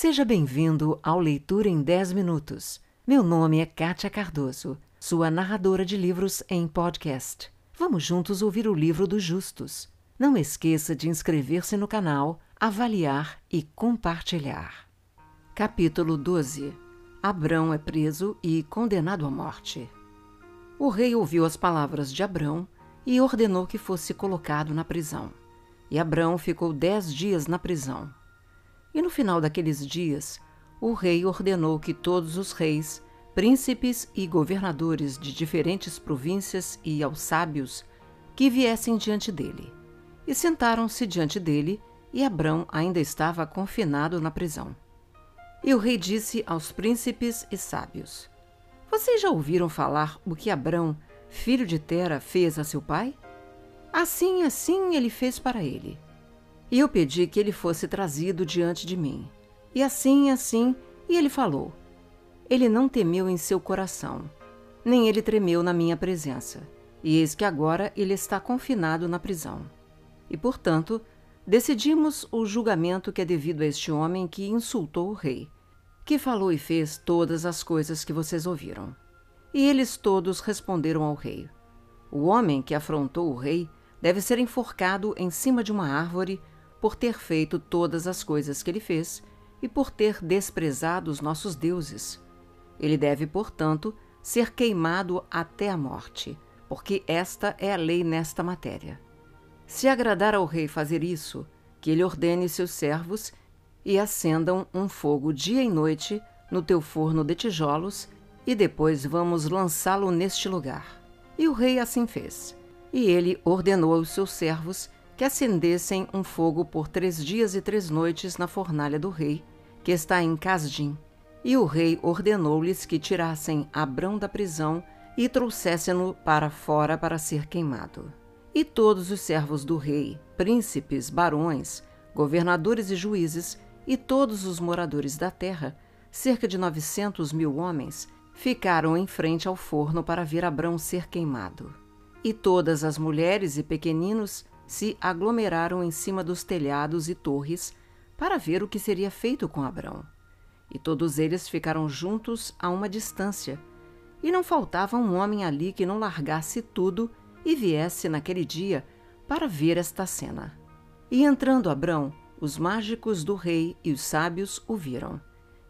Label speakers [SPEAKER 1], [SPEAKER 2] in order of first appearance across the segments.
[SPEAKER 1] Seja bem-vindo ao Leitura em 10 Minutos. Meu nome é Kátia Cardoso, sua narradora de livros em podcast. Vamos juntos ouvir o livro dos justos. Não esqueça de inscrever-se no canal, avaliar e compartilhar. Capítulo 12 Abrão é preso e condenado à morte. O rei ouviu as palavras de Abrão e ordenou que fosse colocado na prisão. E Abrão ficou dez dias na prisão. E no final daqueles dias, o rei ordenou que todos os reis, príncipes e governadores de diferentes províncias e aos sábios que viessem diante dele. E sentaram-se diante dele, e Abrão ainda estava confinado na prisão. E o rei disse aos príncipes e sábios: Vocês já ouviram falar o que Abrão, filho de Tera, fez a seu pai? Assim, assim ele fez para ele. E eu pedi que ele fosse trazido diante de mim. E assim, assim, e ele falou. Ele não temeu em seu coração, nem ele tremeu na minha presença. E eis que agora ele está confinado na prisão. E, portanto, decidimos o julgamento que é devido a este homem que insultou o rei, que falou e fez todas as coisas que vocês ouviram. E eles todos responderam ao rei: O homem que afrontou o rei deve ser enforcado em cima de uma árvore por ter feito todas as coisas que ele fez e por ter desprezado os nossos deuses. Ele deve, portanto, ser queimado até a morte, porque esta é a lei nesta matéria. Se agradar ao rei fazer isso, que ele ordene seus servos e acendam um fogo dia e noite no teu forno de tijolos, e depois vamos lançá-lo neste lugar. E o rei assim fez. E ele ordenou aos seus servos que acendessem um fogo por três dias e três noites na fornalha do rei, que está em Casdim. E o rei ordenou-lhes que tirassem Abrão da prisão e trouxessem-no para fora para ser queimado. E todos os servos do rei, príncipes, barões, governadores e juízes, e todos os moradores da terra, cerca de novecentos mil homens, ficaram em frente ao forno para ver Abrão ser queimado. E todas as mulheres e pequeninos se aglomeraram em cima dos telhados e torres para ver o que seria feito com Abrão. E todos eles ficaram juntos a uma distância, e não faltava um homem ali que não largasse tudo e viesse naquele dia para ver esta cena. E entrando Abrão, os mágicos do rei e os sábios o viram.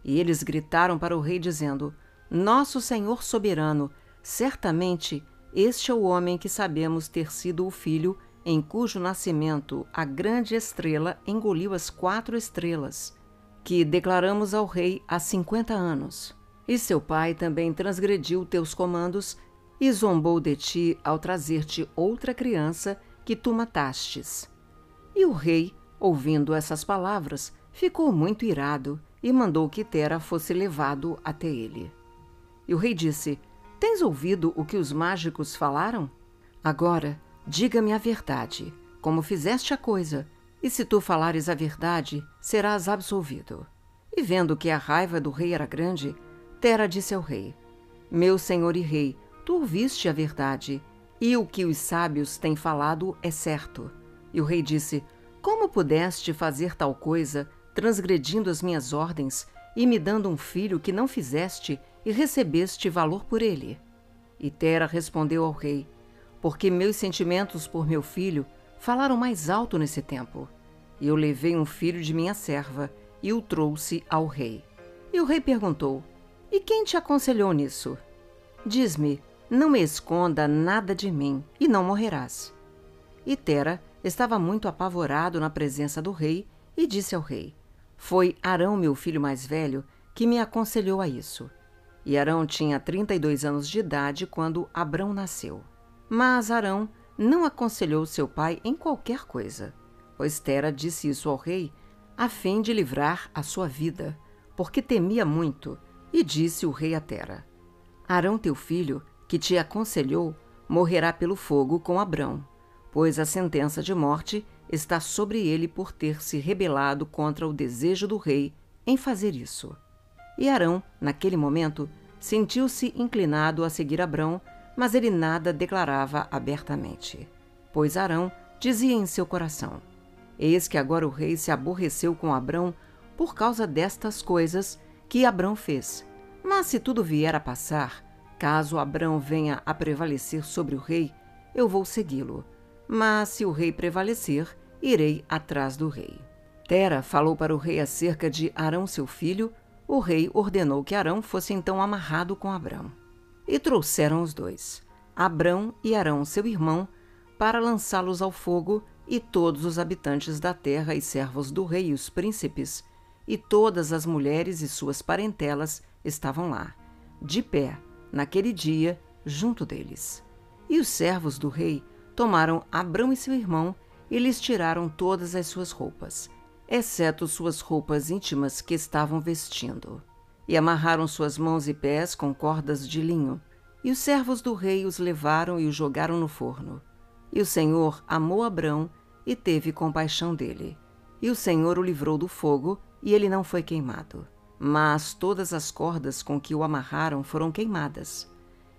[SPEAKER 1] E eles gritaram para o rei, dizendo: Nosso senhor soberano, certamente este é o homem que sabemos ter sido o filho em cujo nascimento a grande estrela engoliu as quatro estrelas, que declaramos ao rei há cinquenta anos. E seu pai também transgrediu teus comandos e zombou de ti ao trazer-te outra criança que tu matastes. E o rei, ouvindo essas palavras, ficou muito irado e mandou que Tera fosse levado até ele. E o rei disse: Tens ouvido o que os mágicos falaram? Agora, diga-me a verdade, como fizeste a coisa, e se tu falares a verdade, serás absolvido. E vendo que a raiva do rei era grande, Tera disse ao rei: Meu senhor e rei, tu ouviste a verdade, e o que os sábios têm falado é certo. E o rei disse: Como pudeste fazer tal coisa, transgredindo as minhas ordens e me dando um filho que não fizeste e recebeste valor por ele. E Tera respondeu ao rei: Porque meus sentimentos por meu filho falaram mais alto nesse tempo. E eu levei um filho de minha serva e o trouxe ao rei. E o rei perguntou: E quem te aconselhou nisso? Diz-me, não me esconda nada de mim, e não morrerás. E Tera estava muito apavorado na presença do rei e disse ao rei: Foi Arão, meu filho mais velho, que me aconselhou a isso. E Arão tinha 32 anos de idade quando Abrão nasceu. Mas Arão não aconselhou seu pai em qualquer coisa, pois Tera disse isso ao rei a fim de livrar a sua vida, porque temia muito, e disse o rei a Tera: Arão teu filho, que te aconselhou, morrerá pelo fogo com Abrão, pois a sentença de morte está sobre ele por ter se rebelado contra o desejo do rei em fazer isso. E Arão, naquele momento, sentiu-se inclinado a seguir Abrão, mas ele nada declarava abertamente. Pois Arão dizia em seu coração: Eis que agora o rei se aborreceu com Abrão por causa destas coisas que Abrão fez. Mas se tudo vier a passar, caso Abrão venha a prevalecer sobre o rei, eu vou segui-lo. Mas se o rei prevalecer, irei atrás do rei. Tera falou para o rei acerca de Arão, seu filho. O rei ordenou que Arão fosse então amarrado com Abrão. E trouxeram os dois, Abrão e Arão, seu irmão, para lançá-los ao fogo, e todos os habitantes da terra e servos do rei e os príncipes, e todas as mulheres e suas parentelas estavam lá, de pé, naquele dia, junto deles. E os servos do rei tomaram Abrão e seu irmão e lhes tiraram todas as suas roupas, exceto suas roupas íntimas que estavam vestindo. E amarraram suas mãos e pés com cordas de linho. E os servos do rei os levaram e os jogaram no forno. E o Senhor amou Abrão e teve compaixão dele. E o Senhor o livrou do fogo, e ele não foi queimado. Mas todas as cordas com que o amarraram foram queimadas.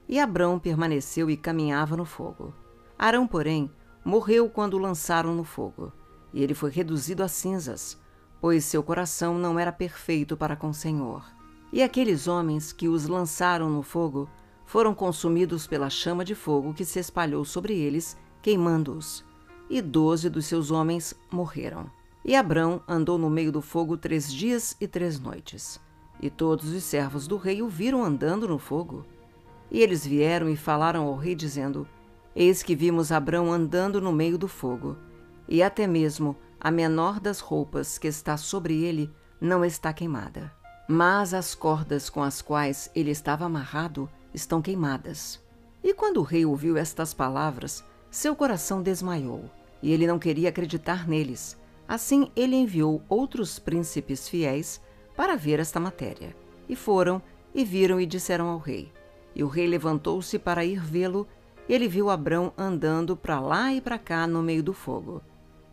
[SPEAKER 1] E Abrão permaneceu e caminhava no fogo. Arão, porém, morreu quando o lançaram no fogo, e ele foi reduzido a cinzas, pois seu coração não era perfeito para com o Senhor. E aqueles homens que os lançaram no fogo foram consumidos pela chama de fogo que se espalhou sobre eles, queimando-os. E doze dos seus homens morreram. E Abrão andou no meio do fogo três dias e três noites. E todos os servos do rei o viram andando no fogo. E eles vieram e falaram ao rei, dizendo: Eis que vimos Abrão andando no meio do fogo, e até mesmo a menor das roupas que está sobre ele não está queimada. Mas as cordas com as quais ele estava amarrado estão queimadas. E quando o rei ouviu estas palavras, seu coração desmaiou, e ele não queria acreditar neles. Assim ele enviou outros príncipes fiéis para ver esta matéria. E foram, e viram e disseram ao rei. E o rei levantou-se para ir vê-lo ele viu Abrão andando para lá e para cá no meio do fogo.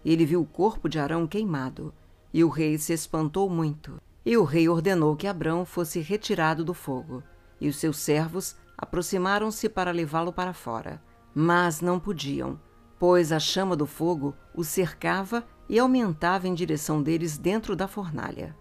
[SPEAKER 1] Ele viu o corpo de Arão queimado, e o rei se espantou muito. E o rei ordenou que Abrão fosse retirado do fogo, e os seus servos aproximaram-se para levá-lo para fora, mas não podiam, pois a chama do fogo o cercava e aumentava em direção deles dentro da fornalha.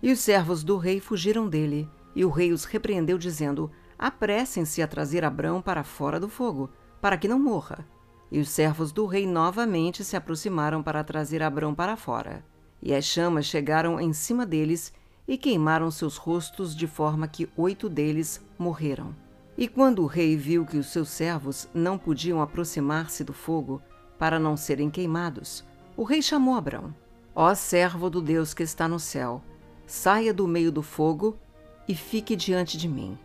[SPEAKER 1] E os servos do rei fugiram dele, e o rei os repreendeu, dizendo: apressem-se a trazer Abrão para fora do fogo, para que não morra. E os servos do rei novamente se aproximaram para trazer Abrão para fora. E as chamas chegaram em cima deles e queimaram seus rostos de forma que oito deles morreram. E quando o rei viu que os seus servos não podiam aproximar-se do fogo para não serem queimados, o rei chamou Abrão: Ó servo do Deus que está no céu, saia do meio do fogo e fique diante de mim.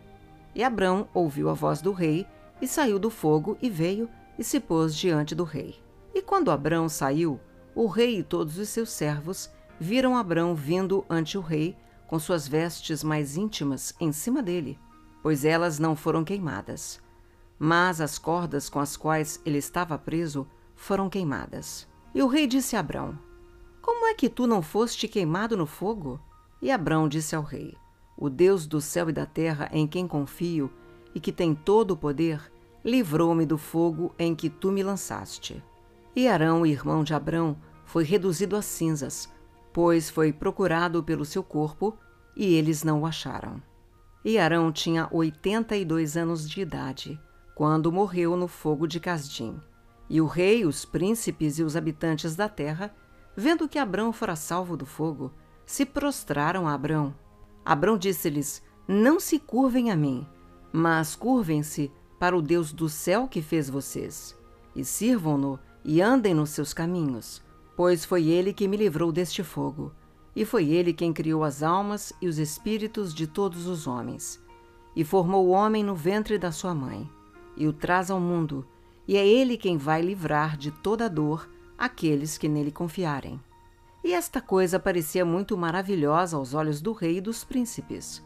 [SPEAKER 1] E Abrão ouviu a voz do rei, e saiu do fogo, e veio, e se pôs diante do rei. E quando Abrão saiu, o rei e todos os seus servos viram Abrão vindo ante o rei, com suas vestes mais íntimas em cima dele, pois elas não foram queimadas. Mas as cordas com as quais ele estava preso foram queimadas. E o rei disse a Abrão: Como é que tu não foste queimado no fogo? E Abrão disse ao rei: o Deus do céu e da terra em quem confio e que tem todo o poder, livrou-me do fogo em que tu me lançaste. E Arão, irmão de Abrão, foi reduzido a cinzas, pois foi procurado pelo seu corpo e eles não o acharam. E Arão tinha oitenta e dois anos de idade, quando morreu no fogo de Casdim. E o rei, os príncipes e os habitantes da terra, vendo que Abrão fora salvo do fogo, se prostraram a Abrão Abrão disse-lhes: Não se curvem a mim, mas curvem-se para o Deus do céu que fez vocês, e sirvam-no e andem nos seus caminhos, pois foi ele que me livrou deste fogo, e foi ele quem criou as almas e os espíritos de todos os homens, e formou o homem no ventre da sua mãe, e o traz ao mundo, e é ele quem vai livrar de toda dor aqueles que nele confiarem. E esta coisa parecia muito maravilhosa aos olhos do rei e dos príncipes: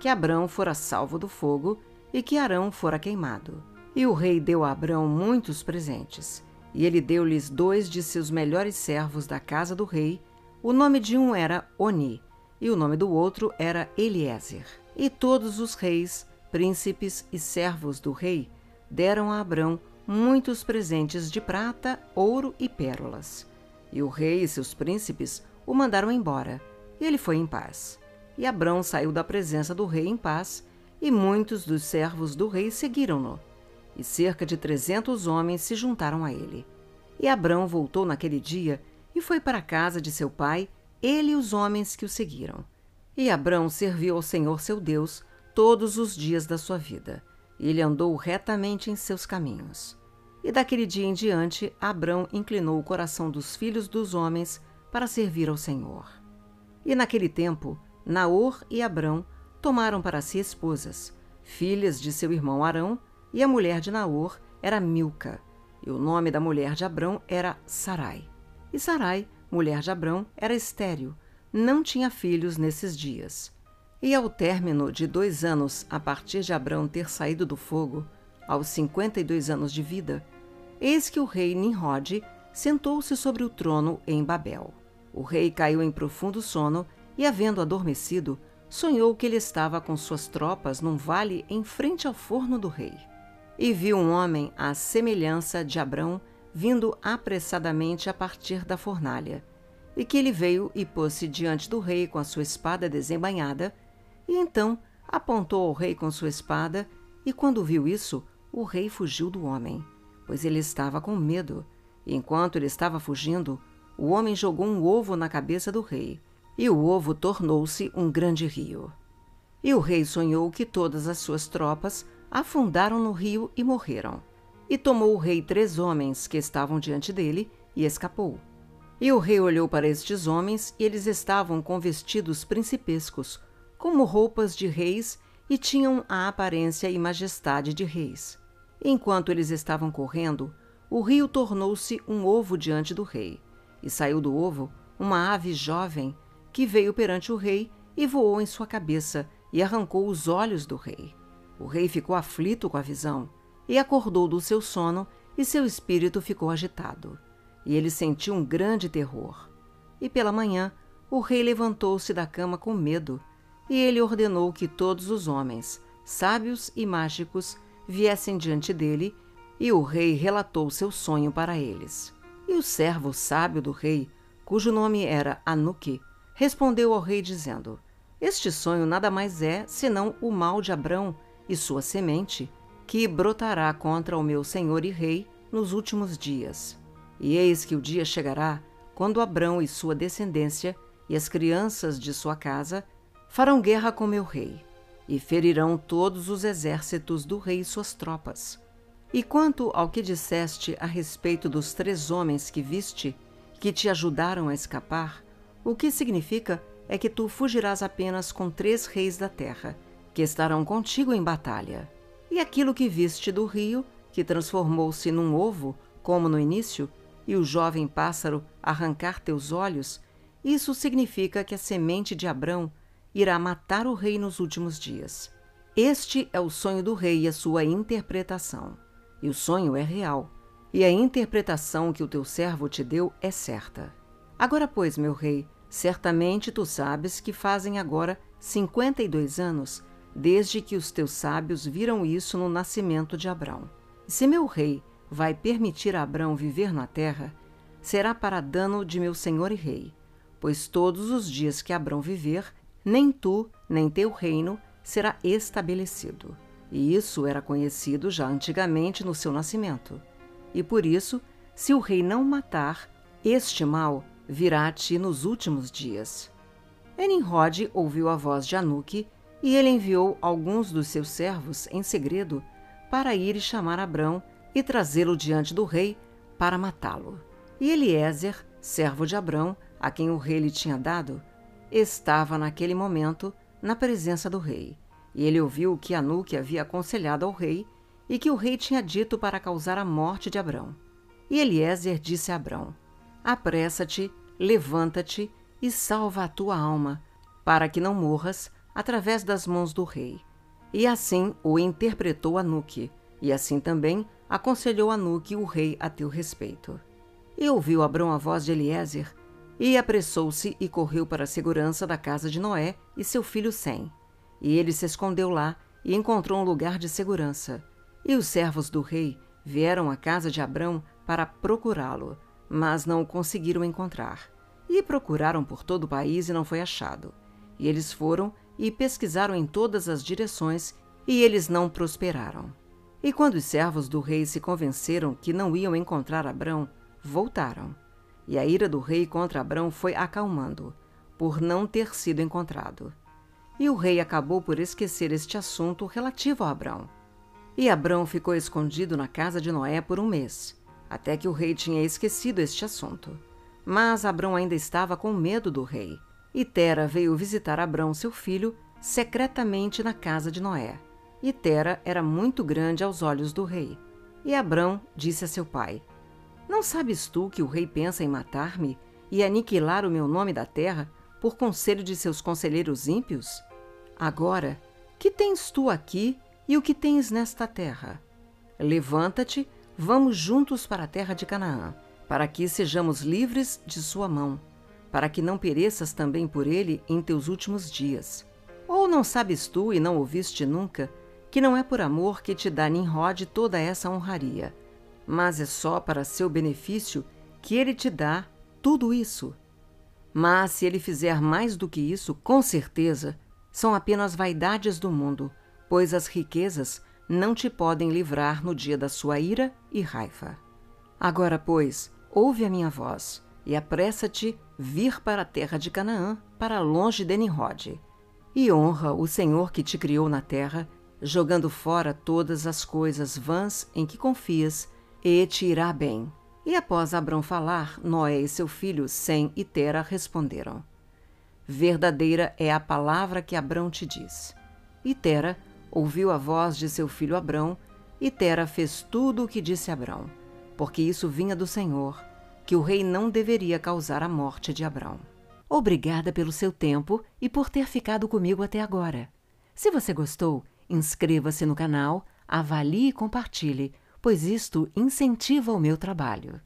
[SPEAKER 1] que Abrão fora salvo do fogo e que Arão fora queimado. E o rei deu a Abrão muitos presentes, e ele deu-lhes dois de seus melhores servos da casa do rei. O nome de um era Oni, e o nome do outro era Eliezer. E todos os reis, príncipes e servos do rei deram a Abrão muitos presentes de prata, ouro e pérolas. E o rei e seus príncipes o mandaram embora, E ele foi em paz. E Abrão saiu da presença do rei em paz, e muitos dos servos do rei seguiram-no. E cerca de trezentos homens se juntaram a ele. E Abrão voltou naquele dia e foi para a casa de seu pai, ele e os homens que o seguiram. E Abrão serviu ao Senhor seu Deus todos os dias da sua vida. E ele andou retamente em seus caminhos. E daquele dia em diante, Abrão inclinou o coração dos filhos dos homens para servir ao Senhor. E naquele tempo, Naor e Abrão tomaram para si esposas, filhas de seu irmão Arão, e a mulher de Naor era Milca, e o nome da mulher de Abrão era Sarai. E Sarai, mulher de Abrão, era estéril, não tinha filhos nesses dias. E ao término de dois anos a partir de Abrão ter saído do fogo, aos cinquenta e dois anos de vida, eis que o rei Nimrod sentou-se sobre o trono em Babel. O rei caiu em profundo sono e, havendo adormecido, sonhou que ele estava com suas tropas num vale em frente ao forno do rei. E viu um homem à semelhança de Abrão vindo apressadamente a partir da fornalha, e que ele veio e pôs-se diante do rei com a sua espada desembainhada, e então apontou ao rei com sua espada, e quando viu isso, o rei fugiu do homem, pois ele estava com medo. E enquanto ele estava fugindo, o homem jogou um ovo na cabeça do rei, e o ovo tornou-se um grande rio. E o rei sonhou que todas as suas tropas afundaram no rio e morreram. E tomou o rei três homens que estavam diante dele e escapou. E o rei olhou para estes homens, e eles estavam com vestidos principescos, como roupas de reis, e tinham a aparência e majestade de reis. Enquanto eles estavam correndo, o rio tornou-se um ovo diante do rei, e saiu do ovo uma ave jovem que veio perante o rei e voou em sua cabeça e arrancou os olhos do rei. O rei ficou aflito com a visão e acordou do seu sono e seu espírito ficou agitado. E ele sentiu um grande terror. E pela manhã, o rei levantou-se da cama com medo e ele ordenou que todos os homens, sábios e mágicos, viessem diante dele e o rei relatou seu sonho para eles. E o servo sábio do rei, cujo nome era Anuque, respondeu ao rei dizendo: Este sonho nada mais é senão o mal de Abrão e sua semente, que brotará contra o meu senhor e rei nos últimos dias. E eis que o dia chegará quando Abrão e sua descendência e as crianças de sua casa farão guerra com meu rei e ferirão todos os exércitos do rei e suas tropas. E quanto ao que disseste a respeito dos três homens que viste, que te ajudaram a escapar, o que significa é que tu fugirás apenas com três reis da terra, que estarão contigo em batalha. E aquilo que viste do rio, que transformou-se num ovo, como no início, e o jovem pássaro arrancar teus olhos, isso significa que a semente de Abrão irá matar o rei nos últimos dias. Este é o sonho do rei e a sua interpretação. E o sonho é real, e a interpretação que o teu servo te deu é certa. Agora, pois, meu rei, Certamente tu sabes que fazem agora cinquenta e dois anos desde que os teus sábios viram isso no nascimento de Abrão. Se meu rei vai permitir a Abrão viver na terra, será para dano de meu senhor e rei, pois todos os dias que Abrão viver, nem tu, nem teu reino será estabelecido. E isso era conhecido já antigamente no seu nascimento. E por isso, se o rei não matar, este mal virá a ti nos últimos dias. Enimrod ouviu a voz de Anuque e ele enviou alguns dos seus servos em segredo para ir e chamar Abrão e trazê-lo diante do rei para matá-lo. E Eliezer, servo de Abrão, a quem o rei lhe tinha dado, estava naquele momento na presença do rei. E ele ouviu o que Anuque havia aconselhado ao rei e que o rei tinha dito para causar a morte de Abrão. E Eliezer disse a Abrão: Apressa-te, levanta-te e salva a tua alma, para que não morras através das mãos do rei. E assim o interpretou Anuque, e assim também aconselhou Anuque o rei a teu respeito. E ouviu Abrão a voz de Eliezer, e apressou-se e correu para a segurança da casa de Noé e seu filho Sem. E ele se escondeu lá e encontrou um lugar de segurança. E os servos do rei vieram à casa de Abrão para procurá-lo mas não o conseguiram encontrar. E procuraram por todo o país e não foi achado. E eles foram e pesquisaram em todas as direções, e eles não prosperaram. E quando os servos do rei se convenceram que não iam encontrar Abrão, voltaram. E a ira do rei contra Abrão foi acalmando, por não ter sido encontrado. E o rei acabou por esquecer este assunto relativo a Abrão. E Abrão ficou escondido na casa de Noé por um mês, até que o rei tinha esquecido este assunto. Mas Abrão ainda estava com medo do rei. E Tera veio visitar Abrão, seu filho, secretamente na casa de Noé. E Tera era muito grande aos olhos do rei. E Abrão disse a seu pai: Não sabes tu que o rei pensa em matar-me e aniquilar o meu nome da terra por conselho de seus conselheiros ímpios? Agora, que tens tu aqui e o que tens nesta terra? Levanta-te, vamos juntos para a terra de Canaã, para que sejamos livres de sua mão, para que não pereças também por ele em teus últimos dias. Ou não sabes tu e não ouviste nunca que não é por amor que te dá Nimrod toda essa honraria, mas é só para seu benefício que ele te dá tudo isso. Mas se ele fizer mais do que isso, com certeza, são apenas vaidades do mundo, pois as riquezas não te podem livrar no dia da sua ira e raiva. Agora, pois, ouve a minha voz e apressa-te vir para a terra de Canaã, para longe de Nimrod, e honra o Senhor que te criou na terra jogando fora todas as coisas vãs em que confias, e te irá bem. E após Abrão falar, Noé e seu filho Sem e Tera responderam: Verdadeira é a palavra que Abrão te diz. E Tera ouviu a voz de seu filho Abrão, e Tera fez tudo o que disse Abrão, porque isso vinha do Senhor, que o rei não deveria causar a morte de Abrão. Obrigada pelo seu tempo e por ter ficado comigo até agora. Se você gostou, Inscreva-se no canal, avalie e compartilhe, pois isto incentiva o meu trabalho.